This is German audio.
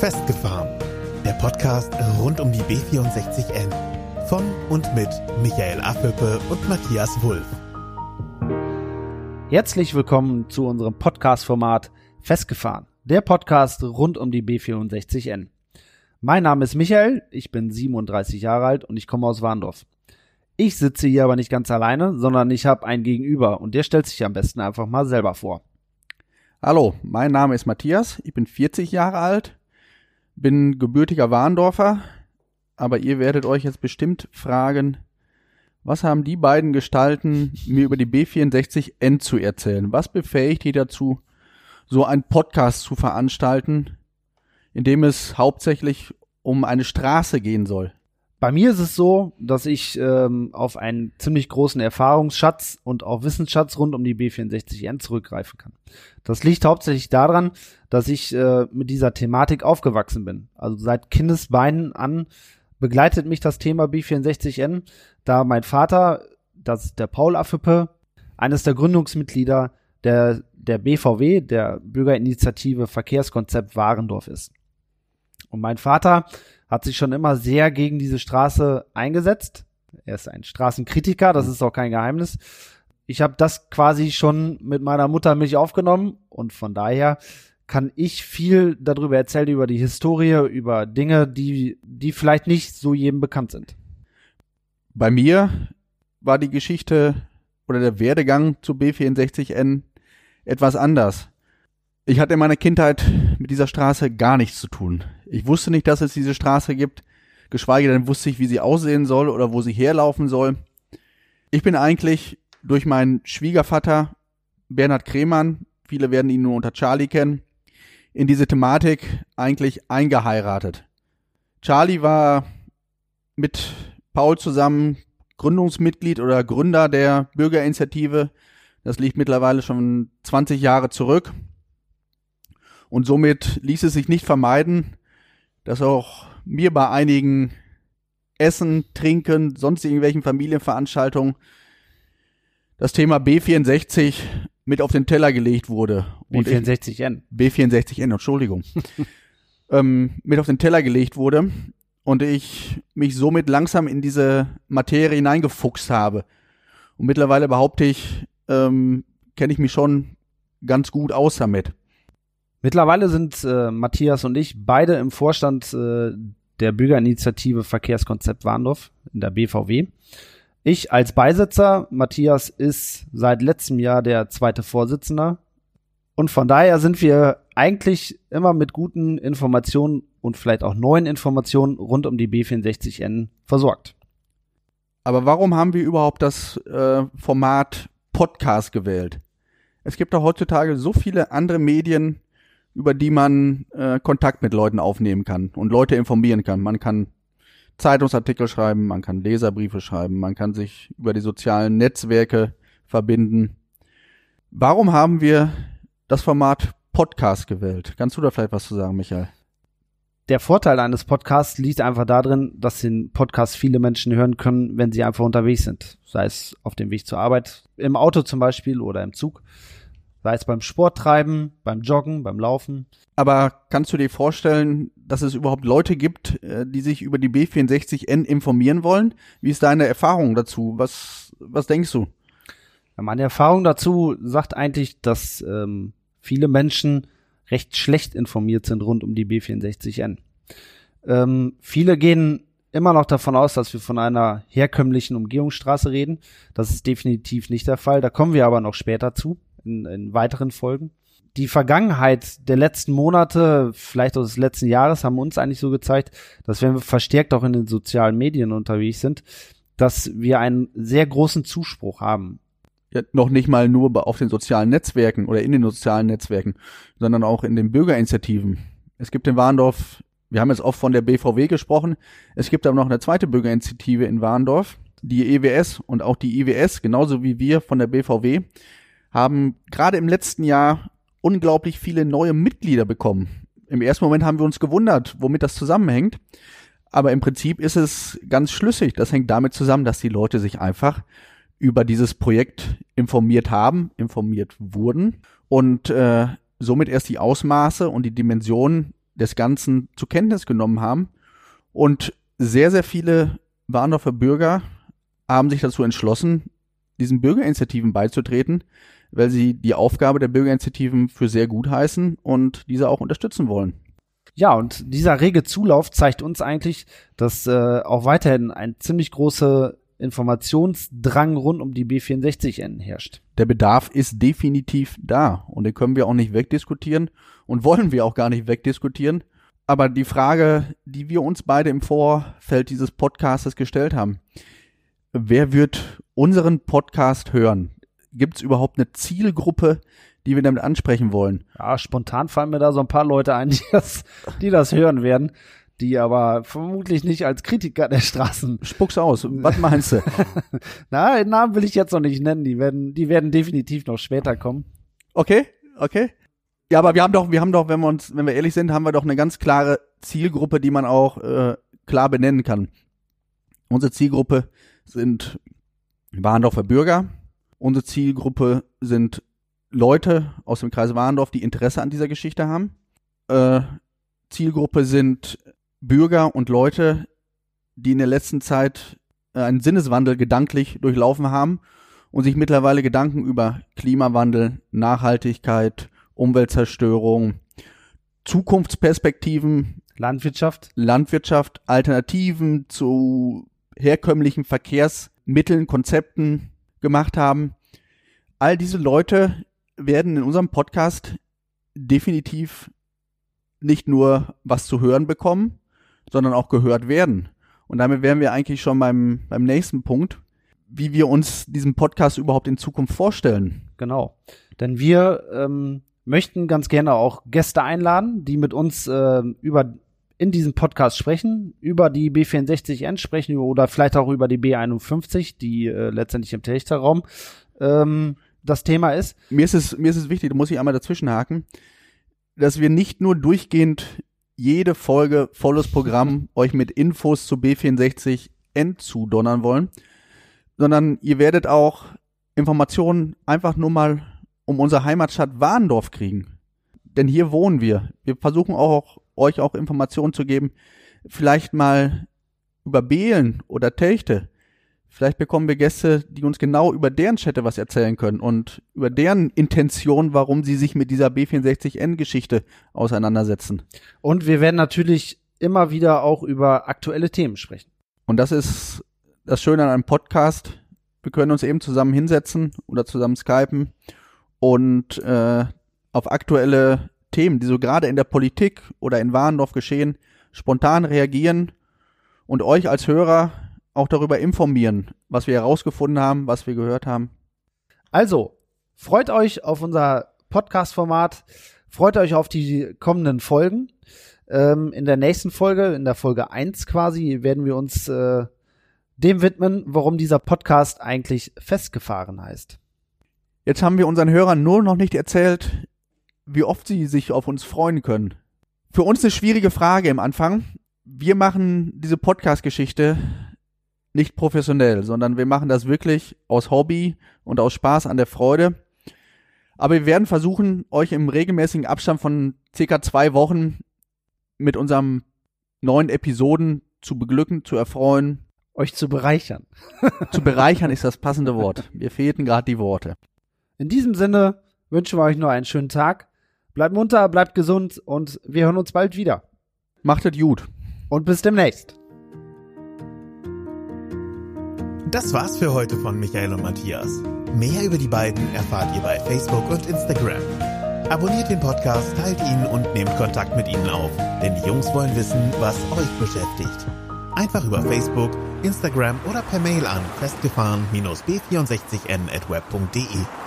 Festgefahren. Der Podcast rund um die B64N. Von und mit Michael Affelpe und Matthias Wulff. Herzlich willkommen zu unserem Podcast-Format Festgefahren. Der Podcast rund um die B64N. Mein Name ist Michael, ich bin 37 Jahre alt und ich komme aus Warndorf. Ich sitze hier aber nicht ganz alleine, sondern ich habe einen Gegenüber und der stellt sich am besten einfach mal selber vor. Hallo, mein Name ist Matthias, ich bin 40 Jahre alt, bin gebürtiger Warndorfer, aber ihr werdet euch jetzt bestimmt fragen, was haben die beiden Gestalten mir über die B64N zu erzählen? Was befähigt die dazu, so einen Podcast zu veranstalten, in dem es hauptsächlich um eine Straße gehen soll? Bei mir ist es so, dass ich ähm, auf einen ziemlich großen Erfahrungsschatz und auch Wissensschatz rund um die B64N zurückgreifen kann. Das liegt hauptsächlich daran, dass ich äh, mit dieser Thematik aufgewachsen bin. Also seit Kindesbeinen an begleitet mich das Thema B64N, da mein Vater, das ist der Paul Affüppe, eines der Gründungsmitglieder der, der BVW, der Bürgerinitiative Verkehrskonzept Warendorf ist. Und mein Vater hat sich schon immer sehr gegen diese Straße eingesetzt. Er ist ein Straßenkritiker, das ist auch kein Geheimnis. Ich habe das quasi schon mit meiner Mutter mich aufgenommen und von daher kann ich viel darüber erzählen, über die Historie, über Dinge, die, die vielleicht nicht so jedem bekannt sind. Bei mir war die Geschichte oder der Werdegang zu B64N etwas anders. Ich hatte in meiner Kindheit mit dieser Straße gar nichts zu tun. Ich wusste nicht, dass es diese Straße gibt, geschweige denn wusste ich, wie sie aussehen soll oder wo sie herlaufen soll. Ich bin eigentlich durch meinen Schwiegervater Bernhard Kremann, viele werden ihn nur unter Charlie kennen, in diese Thematik eigentlich eingeheiratet. Charlie war mit Paul zusammen Gründungsmitglied oder Gründer der Bürgerinitiative. Das liegt mittlerweile schon 20 Jahre zurück. Und somit ließ es sich nicht vermeiden, dass auch mir bei einigen Essen, Trinken, sonst irgendwelchen Familienveranstaltungen das Thema B64 mit auf den Teller gelegt wurde. B64N. B64N, Entschuldigung. ähm, mit auf den Teller gelegt wurde und ich mich somit langsam in diese Materie hineingefuchst habe. Und mittlerweile behaupte ich, ähm, kenne ich mich schon ganz gut aus damit. Mittlerweile sind äh, Matthias und ich beide im Vorstand äh, der Bürgerinitiative Verkehrskonzept Warndorf in der BVW. Ich als Beisitzer, Matthias ist seit letztem Jahr der zweite Vorsitzender. Und von daher sind wir eigentlich immer mit guten Informationen und vielleicht auch neuen Informationen rund um die B64N versorgt. Aber warum haben wir überhaupt das äh, Format Podcast gewählt? Es gibt doch heutzutage so viele andere Medien, über die man äh, Kontakt mit Leuten aufnehmen kann und Leute informieren kann. Man kann Zeitungsartikel schreiben, man kann Leserbriefe schreiben, man kann sich über die sozialen Netzwerke verbinden. Warum haben wir das Format Podcast gewählt? Kannst du da vielleicht was zu sagen, Michael? Der Vorteil eines Podcasts liegt einfach darin, dass den Podcast viele Menschen hören können, wenn sie einfach unterwegs sind. Sei es auf dem Weg zur Arbeit, im Auto zum Beispiel oder im Zug. Sei es beim Sporttreiben, beim Joggen, beim Laufen. Aber kannst du dir vorstellen, dass es überhaupt Leute gibt, äh, die sich über die B64N informieren wollen? Wie ist deine Erfahrung dazu? Was, was denkst du? Meine Erfahrung dazu sagt eigentlich, dass ähm, viele Menschen recht schlecht informiert sind rund um die B64N. Ähm, viele gehen immer noch davon aus, dass wir von einer herkömmlichen Umgehungsstraße reden. Das ist definitiv nicht der Fall. Da kommen wir aber noch später zu in, in weiteren Folgen. Die Vergangenheit der letzten Monate, vielleicht auch des letzten Jahres, haben uns eigentlich so gezeigt, dass wenn wir verstärkt auch in den sozialen Medien unterwegs sind, dass wir einen sehr großen Zuspruch haben. Ja, noch nicht mal nur auf den sozialen Netzwerken oder in den sozialen Netzwerken, sondern auch in den Bürgerinitiativen. Es gibt in Warndorf, wir haben jetzt oft von der BVW gesprochen, es gibt aber noch eine zweite Bürgerinitiative in Warndorf, die EWS und auch die IWS, genauso wie wir von der BVW, haben gerade im letzten Jahr unglaublich viele neue Mitglieder bekommen. Im ersten Moment haben wir uns gewundert, womit das zusammenhängt. Aber im Prinzip ist es ganz schlüssig. Das hängt damit zusammen, dass die Leute sich einfach über dieses Projekt informiert haben, informiert wurden und äh, somit erst die Ausmaße und die Dimensionen des Ganzen zur Kenntnis genommen haben. Und sehr, sehr viele Warndorfer Bürger haben sich dazu entschlossen, diesen Bürgerinitiativen beizutreten, weil sie die Aufgabe der Bürgerinitiativen für sehr gut heißen und diese auch unterstützen wollen. Ja, und dieser rege Zulauf zeigt uns eigentlich, dass äh, auch weiterhin ein ziemlich großer Informationsdrang rund um die B64N herrscht. Der Bedarf ist definitiv da und den können wir auch nicht wegdiskutieren und wollen wir auch gar nicht wegdiskutieren. Aber die Frage, die wir uns beide im Vorfeld dieses Podcastes gestellt haben, wer wird unseren Podcast hören? Gibt es überhaupt eine Zielgruppe, die wir damit ansprechen wollen? Ja, spontan fallen mir da so ein paar Leute ein, die das, die das hören werden, die aber vermutlich nicht als Kritiker der Straßen. Spuck's aus. Was meinst du? Na, den Namen will ich jetzt noch nicht nennen. Die werden, die werden definitiv noch später kommen. Okay, okay. Ja, aber wir haben doch, wir haben doch, wenn wir uns, wenn wir ehrlich sind, haben wir doch eine ganz klare Zielgruppe, die man auch äh, klar benennen kann. Unsere Zielgruppe sind Warndorfer Bürger. Unsere Zielgruppe sind Leute aus dem Kreis Warndorf, die Interesse an dieser Geschichte haben. Äh, Zielgruppe sind Bürger und Leute, die in der letzten Zeit äh, einen Sinneswandel gedanklich durchlaufen haben und sich mittlerweile Gedanken über Klimawandel, Nachhaltigkeit, Umweltzerstörung, Zukunftsperspektiven, Landwirtschaft, Landwirtschaft, Alternativen zu herkömmlichen Verkehrsmitteln, Konzepten gemacht haben. All diese Leute werden in unserem Podcast definitiv nicht nur was zu hören bekommen, sondern auch gehört werden. Und damit wären wir eigentlich schon beim, beim nächsten Punkt, wie wir uns diesen Podcast überhaupt in Zukunft vorstellen. Genau. Denn wir ähm, möchten ganz gerne auch Gäste einladen, die mit uns äh, über in diesem Podcast sprechen, über die B64N sprechen oder vielleicht auch über die B51, die äh, letztendlich im Techterraum ähm, das Thema ist. Mir ist es, mir ist es wichtig, da muss ich einmal dazwischenhaken, dass wir nicht nur durchgehend jede Folge volles Programm euch mit Infos zu B64N zudonnern wollen, sondern ihr werdet auch Informationen einfach nur mal um unsere Heimatstadt Warndorf kriegen. Denn hier wohnen wir. Wir versuchen auch, euch auch Informationen zu geben, vielleicht mal über Behlen oder Techte. Vielleicht bekommen wir Gäste, die uns genau über deren Städte was erzählen können und über deren Intention, warum sie sich mit dieser B64N-Geschichte auseinandersetzen. Und wir werden natürlich immer wieder auch über aktuelle Themen sprechen. Und das ist das Schöne an einem Podcast. Wir können uns eben zusammen hinsetzen oder zusammen skypen und äh, auf aktuelle Themen, die so gerade in der Politik oder in Warendorf geschehen, spontan reagieren und euch als Hörer auch darüber informieren, was wir herausgefunden haben, was wir gehört haben. Also, freut euch auf unser Podcast-Format, freut euch auf die kommenden Folgen. Ähm, in der nächsten Folge, in der Folge 1 quasi, werden wir uns äh, dem widmen, warum dieser Podcast eigentlich festgefahren heißt. Jetzt haben wir unseren Hörern nur noch nicht erzählt, wie oft sie sich auf uns freuen können. Für uns eine schwierige Frage im Anfang. Wir machen diese Podcast-Geschichte nicht professionell, sondern wir machen das wirklich aus Hobby und aus Spaß an der Freude. Aber wir werden versuchen, euch im regelmäßigen Abstand von circa zwei Wochen mit unserem neuen Episoden zu beglücken, zu erfreuen. Euch zu bereichern. zu bereichern ist das passende Wort. Mir fehlten gerade die Worte. In diesem Sinne wünschen wir euch noch einen schönen Tag. Bleibt munter, bleibt gesund und wir hören uns bald wieder. Macht es gut. Und bis demnächst. Das war's für heute von Michael und Matthias. Mehr über die beiden erfahrt ihr bei Facebook und Instagram. Abonniert den Podcast, teilt ihn und nehmt Kontakt mit ihnen auf, denn die Jungs wollen wissen, was euch beschäftigt. Einfach über Facebook, Instagram oder per Mail an festgefahren-b64n at web.de.